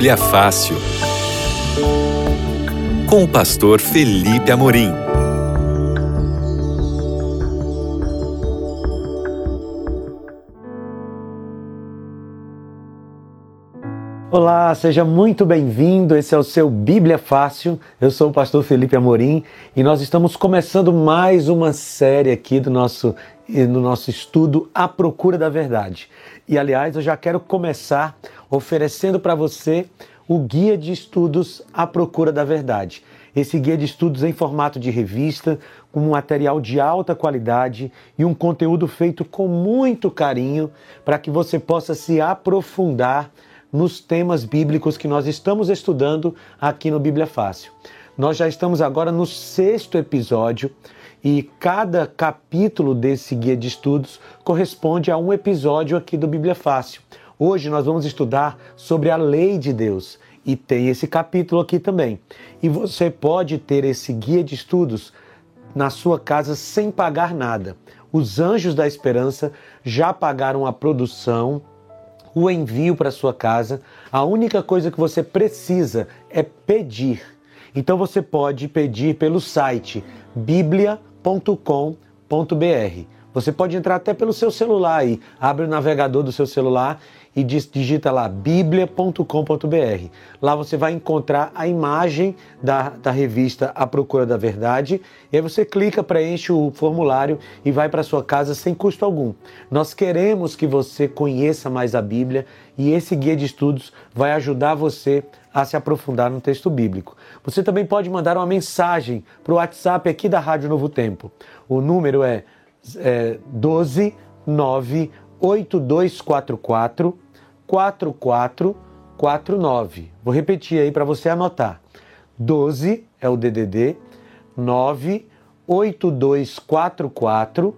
Bíblia Fácil. Com o pastor Felipe Amorim. Olá, seja muito bem-vindo. Esse é o seu Bíblia Fácil. Eu sou o pastor Felipe Amorim e nós estamos começando mais uma série aqui do nosso no nosso estudo A Procura da Verdade. E aliás, eu já quero começar oferecendo para você o guia de estudos A Procura da Verdade. Esse guia de estudos em formato de revista, com um material de alta qualidade e um conteúdo feito com muito carinho para que você possa se aprofundar nos temas bíblicos que nós estamos estudando aqui no Bíblia Fácil. Nós já estamos agora no sexto episódio e cada capítulo desse guia de estudos corresponde a um episódio aqui do Bíblia Fácil. Hoje nós vamos estudar sobre a lei de Deus e tem esse capítulo aqui também. E você pode ter esse guia de estudos na sua casa sem pagar nada. Os Anjos da Esperança já pagaram a produção o envio para sua casa. A única coisa que você precisa é pedir. Então você pode pedir pelo site biblia.com.br. Você pode entrar até pelo seu celular aí, abre o navegador do seu celular e digita lá biblia.com.br. Lá você vai encontrar a imagem da, da revista A Procura da Verdade e aí você clica, preenche o formulário e vai para sua casa sem custo algum. Nós queremos que você conheça mais a Bíblia e esse guia de estudos vai ajudar você a se aprofundar no texto bíblico. Você também pode mandar uma mensagem para o WhatsApp aqui da Rádio Novo Tempo. O número é, é 12 9 8244 4449. Vou repetir aí para você anotar. 12 é o DDD 98244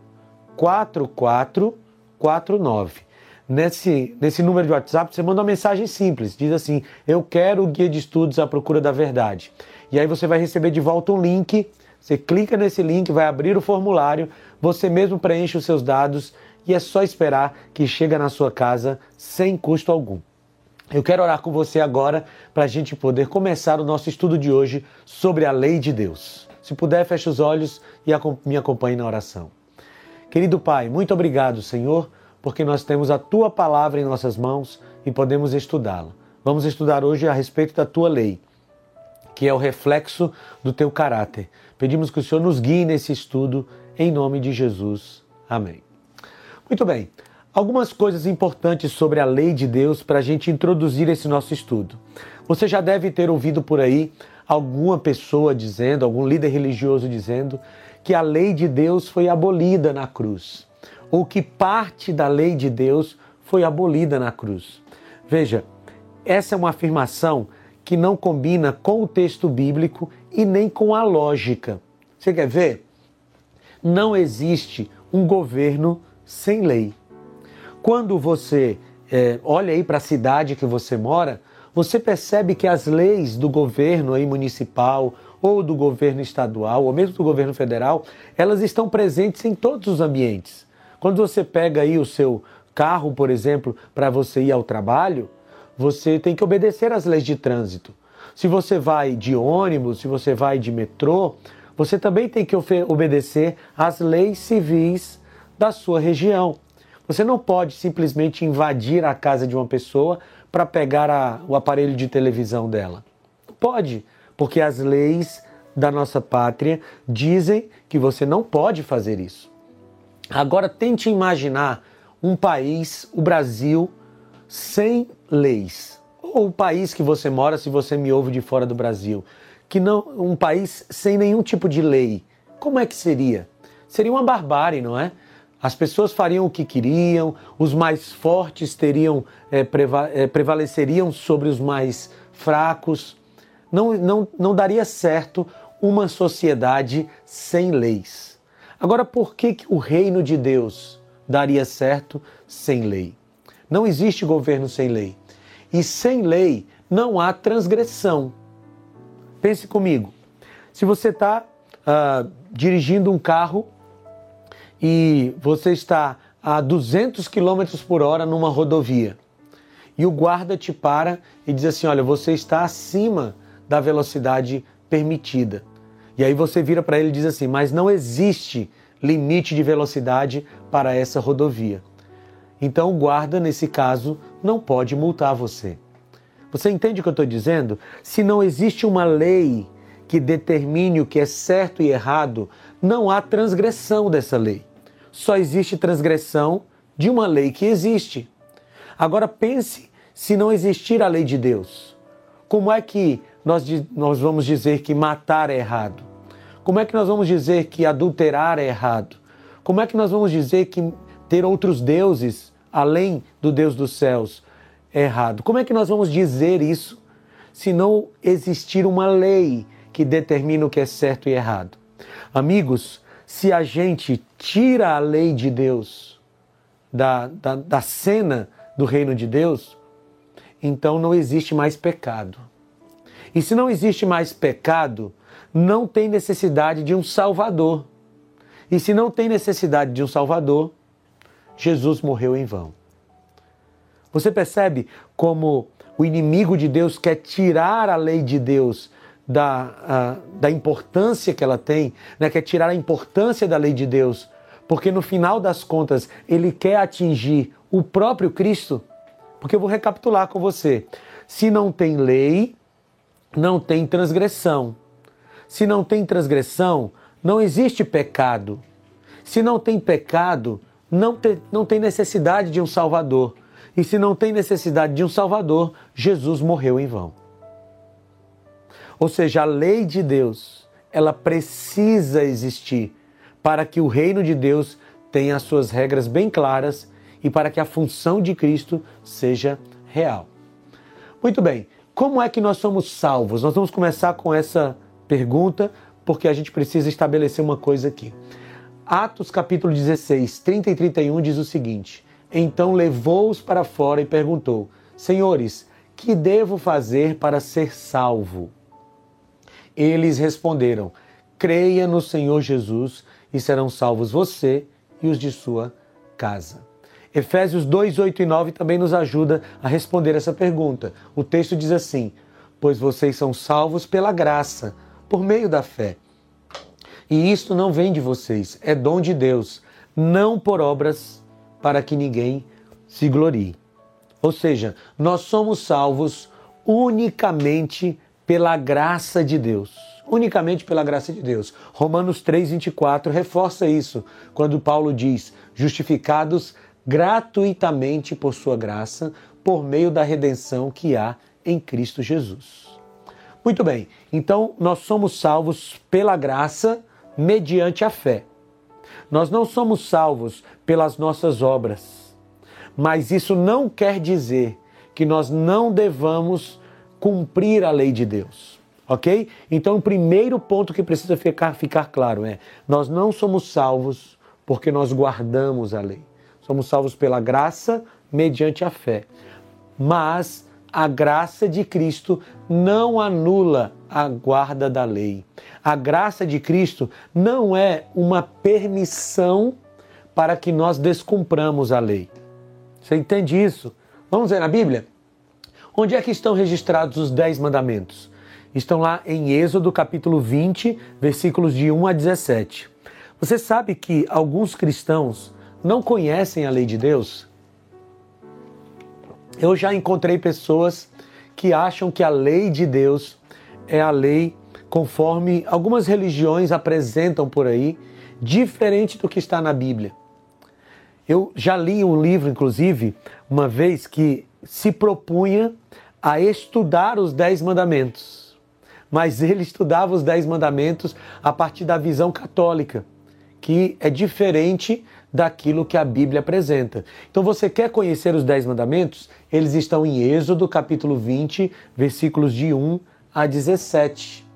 4449. Nesse, nesse número de WhatsApp, você manda uma mensagem simples, diz assim: Eu quero o guia de estudos à procura da verdade. E aí você vai receber de volta um link. Você clica nesse link, vai abrir o formulário, você mesmo preenche os seus dados e é só esperar que chega na sua casa sem custo algum. Eu quero orar com você agora para a gente poder começar o nosso estudo de hoje sobre a lei de Deus. Se puder, feche os olhos e me acompanhe na oração. Querido Pai, muito obrigado, Senhor, porque nós temos a tua palavra em nossas mãos e podemos estudá-la. Vamos estudar hoje a respeito da tua lei, que é o reflexo do teu caráter. Pedimos que o Senhor nos guie nesse estudo, em nome de Jesus. Amém. Muito bem. Algumas coisas importantes sobre a lei de Deus para a gente introduzir esse nosso estudo. Você já deve ter ouvido por aí alguma pessoa dizendo, algum líder religioso dizendo, que a lei de Deus foi abolida na cruz, ou que parte da lei de Deus foi abolida na cruz. Veja, essa é uma afirmação que não combina com o texto bíblico e nem com a lógica. Você quer ver? Não existe um governo sem lei. Quando você é, olha aí para a cidade que você mora, você percebe que as leis do governo aí municipal ou do governo estadual ou mesmo do governo federal, elas estão presentes em todos os ambientes. Quando você pega aí o seu carro, por exemplo, para você ir ao trabalho, você tem que obedecer às leis de trânsito. Se você vai de ônibus, se você vai de metrô, você também tem que obedecer às leis civis da sua região. Você não pode simplesmente invadir a casa de uma pessoa para pegar a, o aparelho de televisão dela. Pode, porque as leis da nossa pátria dizem que você não pode fazer isso. Agora tente imaginar um país, o Brasil, sem leis. Ou o país que você mora, se você me ouve de fora do Brasil, que não um país sem nenhum tipo de lei. Como é que seria? Seria uma barbárie, não é? As pessoas fariam o que queriam, os mais fortes teriam é, preva é, prevaleceriam sobre os mais fracos. Não, não, não daria certo uma sociedade sem leis. Agora, por que, que o reino de Deus daria certo sem lei? Não existe governo sem lei. E sem lei não há transgressão. Pense comigo. Se você está ah, dirigindo um carro e você está a 200 km por hora numa rodovia e o guarda te para e diz assim: Olha, você está acima da velocidade permitida. E aí você vira para ele e diz assim: Mas não existe limite de velocidade para essa rodovia. Então o guarda, nesse caso, não pode multar você. Você entende o que eu estou dizendo? Se não existe uma lei que determine o que é certo e errado, não há transgressão dessa lei. Só existe transgressão de uma lei que existe. Agora pense se não existir a lei de Deus. Como é que nós, nós vamos dizer que matar é errado? Como é que nós vamos dizer que adulterar é errado? Como é que nós vamos dizer que ter outros deuses além do Deus dos céus é errado? Como é que nós vamos dizer isso se não existir uma lei que determina o que é certo e errado? Amigos, se a gente tira a lei de Deus da, da, da cena do reino de Deus, então não existe mais pecado. E se não existe mais pecado, não tem necessidade de um Salvador. E se não tem necessidade de um Salvador, Jesus morreu em vão. Você percebe como o inimigo de Deus quer tirar a lei de Deus da, da importância que ela tem, né? quer tirar a importância da lei de Deus, porque no final das contas ele quer atingir o próprio Cristo. Porque eu vou recapitular com você: se não tem lei, não tem transgressão. Se não tem transgressão, não existe pecado. Se não tem pecado, não, te, não tem necessidade de um Salvador. E se não tem necessidade de um Salvador, Jesus morreu em vão. Ou seja, a lei de Deus, ela precisa existir para que o reino de Deus tenha as suas regras bem claras e para que a função de Cristo seja real. Muito bem, como é que nós somos salvos? Nós vamos começar com essa pergunta, porque a gente precisa estabelecer uma coisa aqui. Atos capítulo 16, 30 e 31 diz o seguinte: Então levou-os para fora e perguntou: Senhores, que devo fazer para ser salvo? Eles responderam: Creia no Senhor Jesus e serão salvos você e os de sua casa. Efésios 2, 8 e 9 também nos ajuda a responder essa pergunta. O texto diz assim: Pois vocês são salvos pela graça por meio da fé. E isto não vem de vocês, é dom de Deus, não por obras para que ninguém se glorie. Ou seja, nós somos salvos unicamente pela graça de Deus. Unicamente pela graça de Deus. Romanos 3,24 reforça isso, quando Paulo diz: justificados gratuitamente por sua graça, por meio da redenção que há em Cristo Jesus. Muito bem, então nós somos salvos pela graça mediante a fé. Nós não somos salvos pelas nossas obras, mas isso não quer dizer que nós não devamos cumprir a lei de Deus. Ok? Então, o primeiro ponto que precisa ficar, ficar claro é: nós não somos salvos porque nós guardamos a lei. Somos salvos pela graça mediante a fé. Mas a graça de Cristo não anula a guarda da lei. A graça de Cristo não é uma permissão para que nós descumpramos a lei. Você entende isso? Vamos ver na Bíblia? Onde é que estão registrados os dez mandamentos? Estão lá em Êxodo capítulo 20, versículos de 1 a 17. Você sabe que alguns cristãos não conhecem a lei de Deus? Eu já encontrei pessoas que acham que a lei de Deus é a lei conforme algumas religiões apresentam por aí, diferente do que está na Bíblia. Eu já li um livro, inclusive, uma vez que se propunha a estudar os Dez Mandamentos. Mas ele estudava os Dez Mandamentos a partir da visão católica, que é diferente daquilo que a Bíblia apresenta. Então, você quer conhecer os Dez Mandamentos? Eles estão em Êxodo, capítulo 20, versículos de 1 a 17.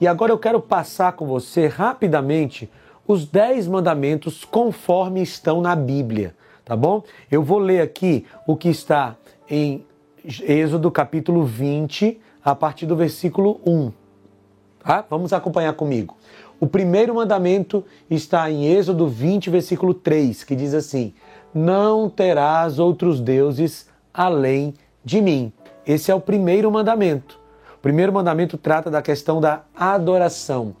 E agora eu quero passar com você rapidamente os Dez Mandamentos conforme estão na Bíblia, tá bom? Eu vou ler aqui o que está em Êxodo, capítulo 20, a partir do versículo 1. Tá? Vamos acompanhar comigo. O primeiro mandamento está em Êxodo 20, versículo 3, que diz assim: Não terás outros deuses além de mim. Esse é o primeiro mandamento. O primeiro mandamento trata da questão da adoração.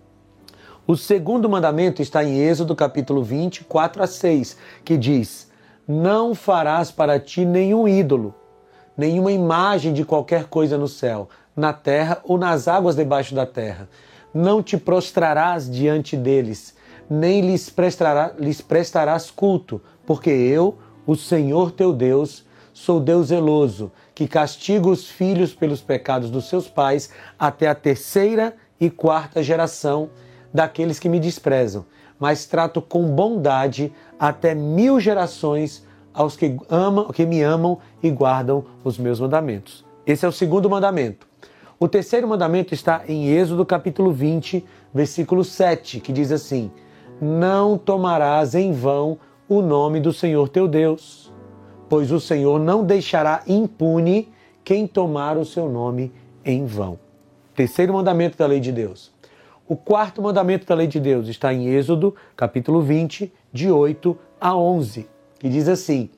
O segundo mandamento está em Êxodo capítulo 20, 4 a 6, que diz: Não farás para ti nenhum ídolo, nenhuma imagem de qualquer coisa no céu, na terra ou nas águas debaixo da terra. Não te prostrarás diante deles, nem lhes, prestará, lhes prestarás culto, porque eu, o Senhor teu Deus, sou Deus zeloso, que castiga os filhos pelos pecados dos seus pais até a terceira e quarta geração daqueles que me desprezam, mas trato com bondade até mil gerações aos que, amam, que me amam e guardam os meus mandamentos. Esse é o segundo mandamento. O terceiro mandamento está em Êxodo capítulo 20, versículo 7, que diz assim: Não tomarás em vão o nome do Senhor teu Deus, pois o Senhor não deixará impune quem tomar o seu nome em vão. Terceiro mandamento da lei de Deus. O quarto mandamento da lei de Deus está em Êxodo, capítulo 20, de 8 a 11, que diz assim: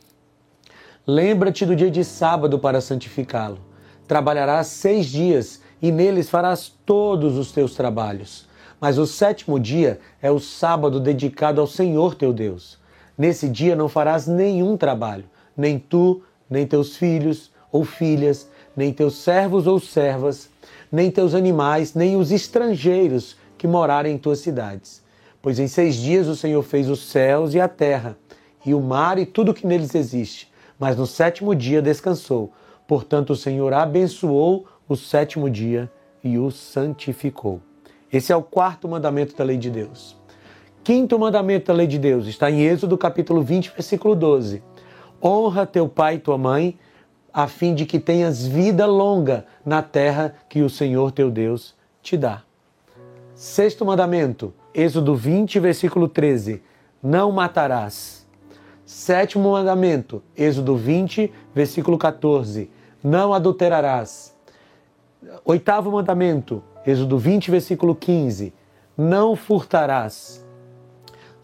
Lembra-te do dia de sábado para santificá-lo. Trabalharás seis dias e neles farás todos os teus trabalhos. Mas o sétimo dia é o sábado dedicado ao Senhor teu Deus. Nesse dia não farás nenhum trabalho, nem tu, nem teus filhos ou filhas, nem teus servos ou servas, nem teus animais, nem os estrangeiros que morarem em tuas cidades. Pois em seis dias o Senhor fez os céus e a terra, e o mar e tudo que neles existe, mas no sétimo dia descansou. Portanto, o Senhor abençoou o sétimo dia e o santificou. Esse é o quarto mandamento da lei de Deus. Quinto mandamento da lei de Deus está em Êxodo capítulo 20, versículo 12. Honra teu pai e tua mãe, a fim de que tenhas vida longa na terra que o Senhor teu Deus te dá. Sexto mandamento, Êxodo 20, versículo 13: Não matarás. Sétimo mandamento, Êxodo 20, versículo 14: Não adulterarás. Oitavo mandamento, Êxodo 20, versículo 15: Não furtarás.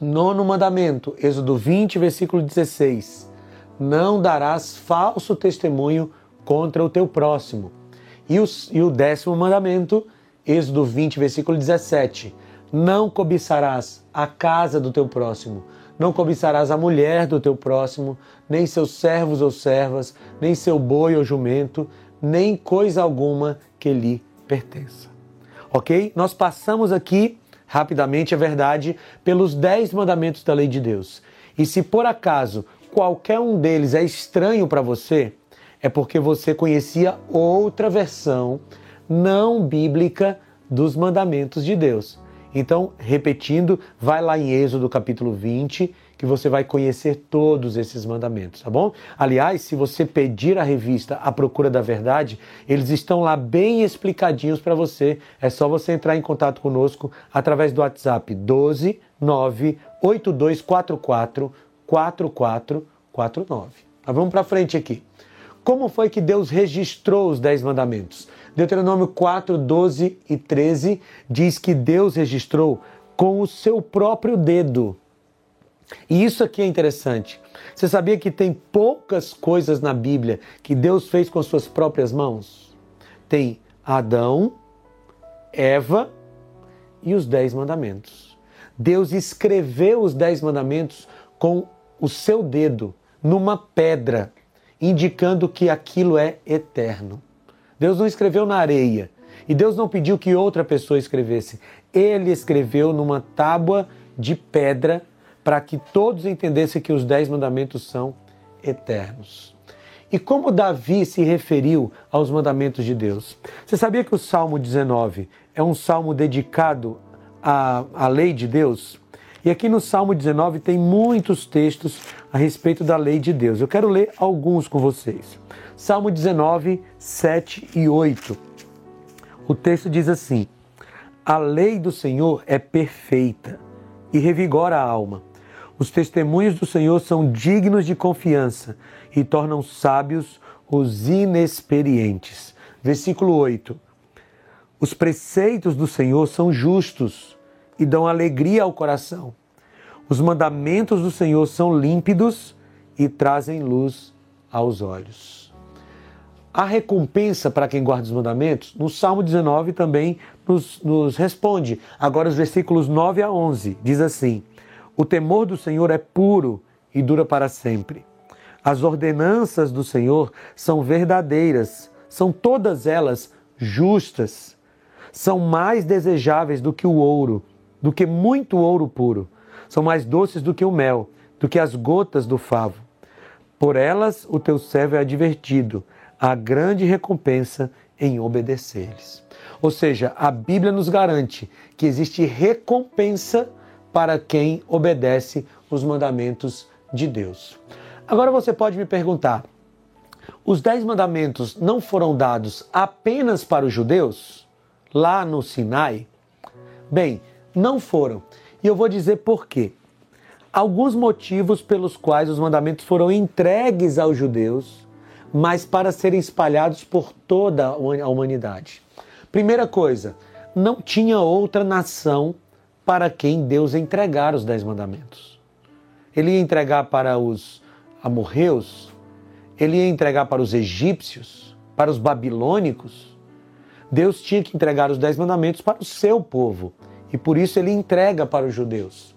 Nono mandamento, Êxodo 20, versículo 16: Não darás falso testemunho contra o teu próximo. E o, e o décimo mandamento, Êxodo 20, versículo 17. Não cobiçarás a casa do teu próximo, não cobiçarás a mulher do teu próximo, nem seus servos ou servas, nem seu boi ou jumento, nem coisa alguma que lhe pertença. Ok? Nós passamos aqui, rapidamente, é verdade, pelos dez mandamentos da lei de Deus. E se por acaso qualquer um deles é estranho para você, é porque você conhecia outra versão não bíblica dos mandamentos de Deus. Então, repetindo, vai lá em Êxodo capítulo 20, que você vai conhecer todos esses mandamentos, tá bom? Aliás, se você pedir a revista A Procura da Verdade, eles estão lá bem explicadinhos para você. É só você entrar em contato conosco através do WhatsApp 12 98244 4449. Mas vamos para frente aqui. Como foi que Deus registrou os Dez Mandamentos? Deuteronômio 4, 12 e 13 diz que Deus registrou com o seu próprio dedo. E isso aqui é interessante. Você sabia que tem poucas coisas na Bíblia que Deus fez com suas próprias mãos? Tem Adão, Eva e os Dez Mandamentos. Deus escreveu os Dez Mandamentos com o seu dedo numa pedra indicando que aquilo é eterno. Deus não escreveu na areia e Deus não pediu que outra pessoa escrevesse. Ele escreveu numa tábua de pedra para que todos entendessem que os dez mandamentos são eternos. E como Davi se referiu aos mandamentos de Deus? Você sabia que o Salmo 19 é um salmo dedicado à, à lei de Deus? E aqui no Salmo 19 tem muitos textos a respeito da lei de Deus. Eu quero ler alguns com vocês. Salmo 19, 7 e 8. O texto diz assim: A lei do Senhor é perfeita e revigora a alma. Os testemunhos do Senhor são dignos de confiança e tornam sábios os inexperientes. Versículo 8. Os preceitos do Senhor são justos e dão alegria ao coração. Os mandamentos do Senhor são límpidos e trazem luz aos olhos. A recompensa para quem guarda os mandamentos, no Salmo 19 também nos, nos, responde. Agora, os versículos 9 a 11 diz assim: O temor do Senhor é puro e dura para sempre. As ordenanças do Senhor são verdadeiras, são todas elas justas. São mais desejáveis do que o ouro, do que muito ouro puro. São mais doces do que o mel, do que as gotas do favo. Por elas o teu servo é advertido a grande recompensa em obedecer-lhes. Ou seja, a Bíblia nos garante que existe recompensa para quem obedece os mandamentos de Deus. Agora você pode me perguntar: os dez mandamentos não foram dados apenas para os judeus, lá no Sinai? Bem, não foram. E eu vou dizer por quê. Alguns motivos pelos quais os mandamentos foram entregues aos judeus mas para serem espalhados por toda a humanidade. Primeira coisa, não tinha outra nação para quem Deus entregar os dez mandamentos. Ele ia entregar para os amorreus, ele ia entregar para os egípcios, para os babilônicos. Deus tinha que entregar os dez mandamentos para o seu povo e por isso ele entrega para os judeus.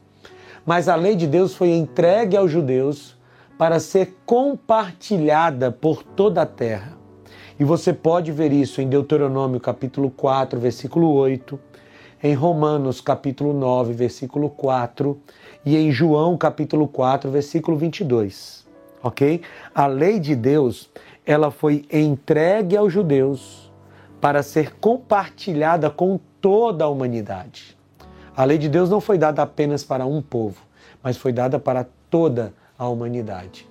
Mas a lei de Deus foi entregue aos judeus para ser compartilhada por toda a terra. E você pode ver isso em Deuteronômio capítulo 4, versículo 8, em Romanos capítulo 9, versículo 4 e em João capítulo 4, versículo 22. OK? A lei de Deus, ela foi entregue aos judeus para ser compartilhada com toda a humanidade. A lei de Deus não foi dada apenas para um povo, mas foi dada para toda à humanidade.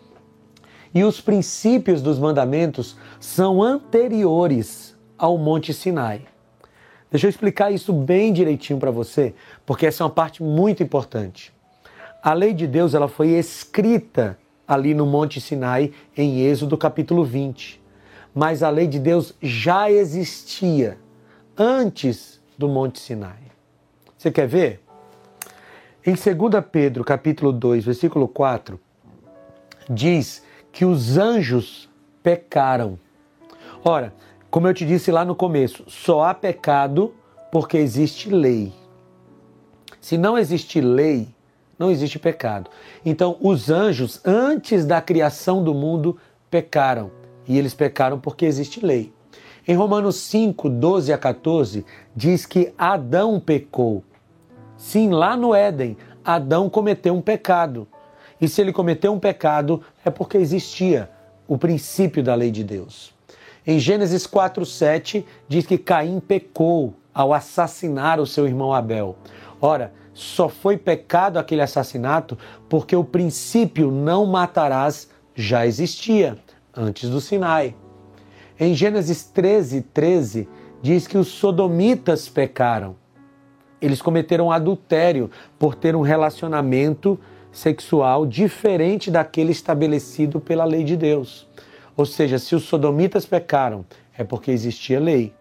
E os princípios dos mandamentos são anteriores ao Monte Sinai. Deixa eu explicar isso bem direitinho para você, porque essa é uma parte muito importante. A lei de Deus ela foi escrita ali no Monte Sinai, em Êxodo capítulo 20. Mas a lei de Deus já existia antes do Monte Sinai. Você quer ver? Em 2 Pedro capítulo 2, versículo 4, diz que os anjos pecaram. Ora, como eu te disse lá no começo, só há pecado porque existe lei. Se não existe lei, não existe pecado. Então, os anjos, antes da criação do mundo, pecaram. E eles pecaram porque existe lei. Em Romanos 5, 12 a 14, diz que Adão pecou. Sim, lá no Éden, Adão cometeu um pecado. E se ele cometeu um pecado, é porque existia o princípio da lei de Deus. Em Gênesis 4:7 diz que Caim pecou ao assassinar o seu irmão Abel. Ora, só foi pecado aquele assassinato porque o princípio não matarás já existia antes do Sinai. Em Gênesis 13, 13, diz que os sodomitas pecaram. Eles cometeram adultério por ter um relacionamento sexual diferente daquele estabelecido pela lei de Deus. Ou seja, se os sodomitas pecaram, é porque existia lei.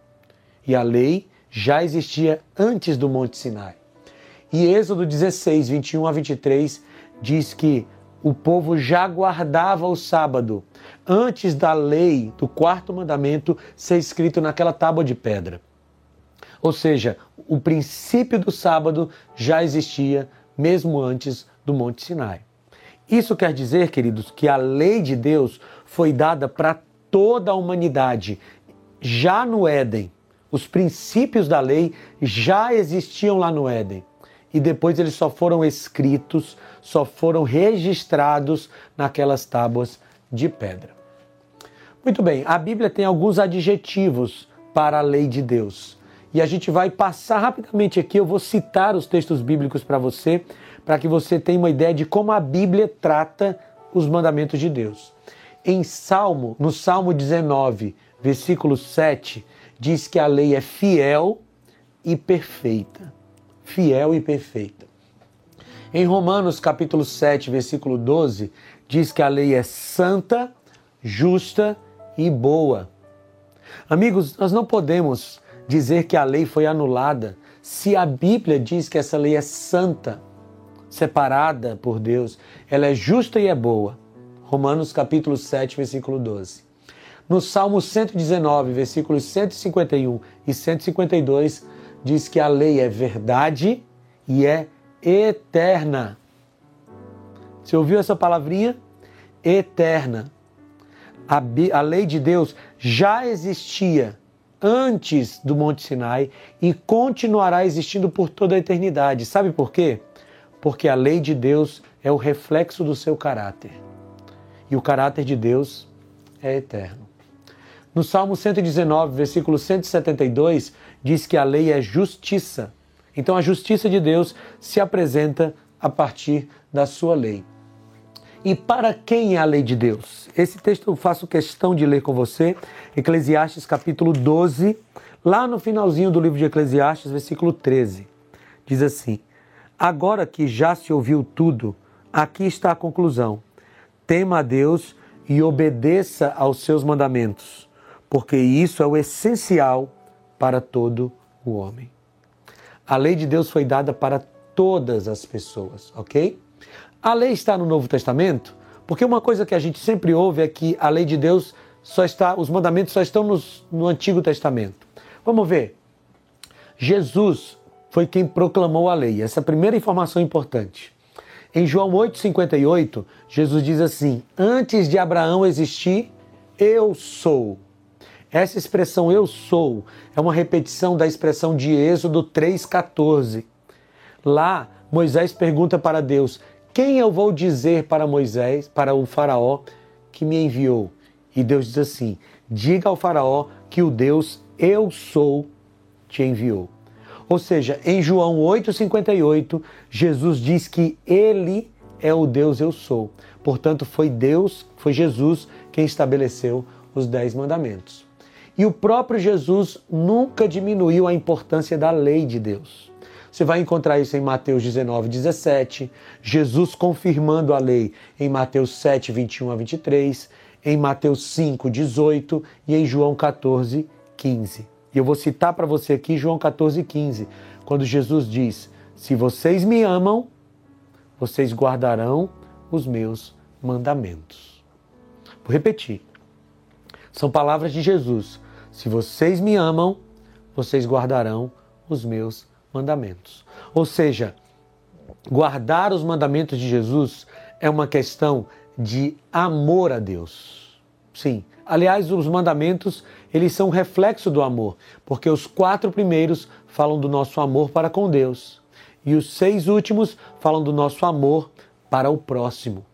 E a lei já existia antes do Monte Sinai. E Êxodo 16, 21 a 23 diz que o povo já guardava o sábado antes da lei do quarto mandamento ser escrito naquela tábua de pedra. Ou seja, o princípio do sábado já existia mesmo antes do Monte Sinai. Isso quer dizer, queridos, que a lei de Deus foi dada para toda a humanidade já no Éden. Os princípios da lei já existiam lá no Éden. E depois eles só foram escritos, só foram registrados naquelas tábuas de pedra. Muito bem, a Bíblia tem alguns adjetivos para a lei de Deus. E a gente vai passar rapidamente aqui, eu vou citar os textos bíblicos para você, para que você tenha uma ideia de como a Bíblia trata os mandamentos de Deus. Em Salmo, no Salmo 19, versículo 7, diz que a lei é fiel e perfeita. Fiel e perfeita. Em Romanos capítulo 7, versículo 12, diz que a lei é santa, justa e boa. Amigos, nós não podemos dizer que a lei foi anulada se a Bíblia diz que essa lei é santa, separada por Deus, ela é justa e é boa. Romanos capítulo 7, versículo 12. No Salmo 119, versículos 151 e 152, diz que a lei é verdade e é eterna. Você ouviu essa palavrinha? Eterna. A, a lei de Deus já existia antes do Monte Sinai e continuará existindo por toda a eternidade. Sabe por quê? Porque a lei de Deus é o reflexo do seu caráter. E o caráter de Deus é eterno. No Salmo 119, versículo 172, diz que a lei é justiça. Então a justiça de Deus se apresenta a partir da sua lei. E para quem é a lei de Deus? Esse texto eu faço questão de ler com você, Eclesiastes capítulo 12, lá no finalzinho do livro de Eclesiastes, versículo 13. Diz assim: Agora que já se ouviu tudo, aqui está a conclusão. Tema a Deus e obedeça aos seus mandamentos, porque isso é o essencial para todo o homem. A lei de Deus foi dada para todas as pessoas, ok? A lei está no Novo Testamento, porque uma coisa que a gente sempre ouve é que a lei de Deus só está, os mandamentos só estão nos, no Antigo Testamento. Vamos ver. Jesus foi quem proclamou a lei. Essa é a primeira informação importante. Em João 8,58, Jesus diz assim: Antes de Abraão existir, eu sou. Essa expressão eu sou é uma repetição da expressão de Êxodo 3,14. Lá, Moisés pergunta para Deus: quem eu vou dizer para Moisés, para o Faraó que me enviou? E Deus diz assim: Diga ao Faraó que o Deus eu sou te enviou. Ou seja, em João 8,58, Jesus diz que Ele é o Deus eu sou. Portanto, foi Deus, foi Jesus quem estabeleceu os dez mandamentos. E o próprio Jesus nunca diminuiu a importância da lei de Deus. Você vai encontrar isso em Mateus 19, 17, Jesus confirmando a lei em Mateus 7, 21 a 23, em Mateus 5, 18 e em João 14, 15. E eu vou citar para você aqui João 14, 15, quando Jesus diz: Se vocês me amam, vocês guardarão os meus mandamentos. Vou repetir. São palavras de Jesus. Se vocês me amam, vocês guardarão os meus mandamentos. Ou seja, guardar os mandamentos de Jesus é uma questão de amor a Deus. Sim. Aliás, os mandamentos, eles são reflexo do amor, porque os quatro primeiros falam do nosso amor para com Deus e os seis últimos falam do nosso amor para o próximo.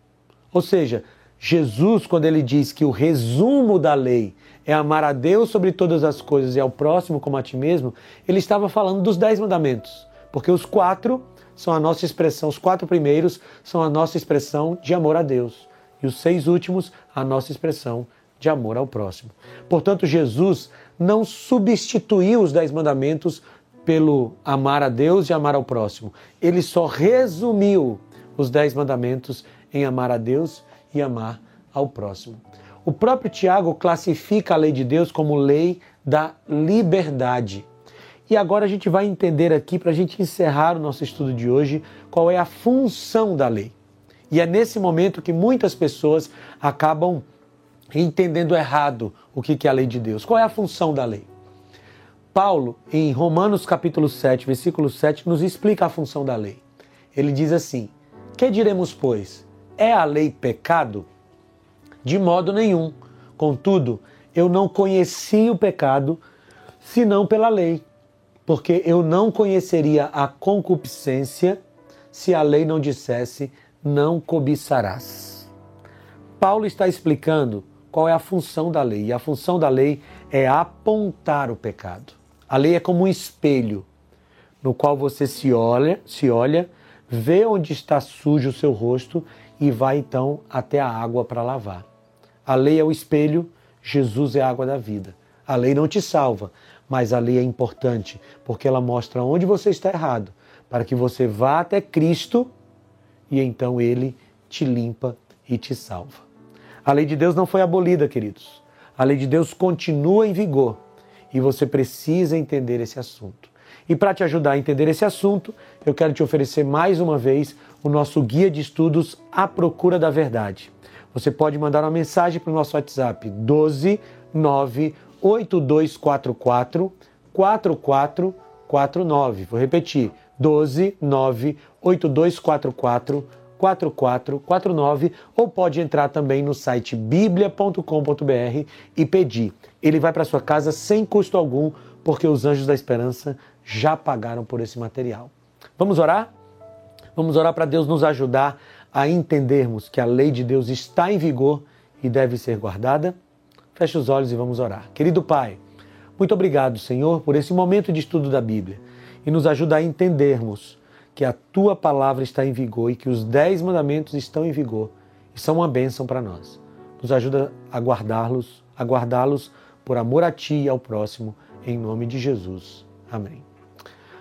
Ou seja, Jesus, quando ele diz que o resumo da lei é amar a Deus sobre todas as coisas e ao próximo como a ti mesmo, ele estava falando dos dez mandamentos, porque os quatro são a nossa expressão, os quatro primeiros são a nossa expressão de amor a Deus, e os seis últimos, a nossa expressão de amor ao próximo. Portanto, Jesus não substituiu os dez mandamentos pelo amar a Deus e amar ao próximo. Ele só resumiu os dez mandamentos em amar a Deus e amar ao próximo. O próprio Tiago classifica a lei de Deus como lei da liberdade. E agora a gente vai entender aqui, para a gente encerrar o nosso estudo de hoje, qual é a função da lei. E é nesse momento que muitas pessoas acabam entendendo errado o que é a lei de Deus. Qual é a função da lei? Paulo, em Romanos capítulo 7, versículo 7, nos explica a função da lei. Ele diz assim: Que diremos, pois? É a lei pecado? De modo nenhum. Contudo, eu não conheci o pecado senão pela lei, porque eu não conheceria a concupiscência se a lei não dissesse não cobiçarás. Paulo está explicando qual é a função da lei, e a função da lei é apontar o pecado. A lei é como um espelho no qual você se olha, se olha, vê onde está sujo o seu rosto e vai então até a água para lavar. A lei é o espelho, Jesus é a água da vida. A lei não te salva, mas a lei é importante, porque ela mostra onde você está errado, para que você vá até Cristo e então ele te limpa e te salva. A lei de Deus não foi abolida, queridos. A lei de Deus continua em vigor e você precisa entender esse assunto. E para te ajudar a entender esse assunto, eu quero te oferecer mais uma vez o nosso guia de estudos À Procura da Verdade. Você pode mandar uma mensagem para o nosso WhatsApp 12 98244 4449. Vou repetir: 12 98244 4449 ou pode entrar também no site biblia.com.br e pedir. Ele vai para sua casa sem custo algum, porque os anjos da esperança já pagaram por esse material. Vamos orar? Vamos orar para Deus nos ajudar a entendermos que a lei de Deus está em vigor e deve ser guardada? Feche os olhos e vamos orar. Querido Pai, muito obrigado, Senhor, por esse momento de estudo da Bíblia e nos ajuda a entendermos que a tua palavra está em vigor e que os dez mandamentos estão em vigor e são uma bênção para nós. Nos ajuda a guardá-los, a guardá-los por amor a ti e ao próximo, em nome de Jesus. Amém.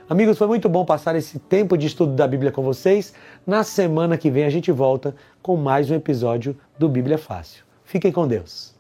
Amigos, foi muito bom passar esse tempo de estudo da Bíblia com vocês. Na semana que vem a gente volta com mais um episódio do Bíblia Fácil. Fiquem com Deus.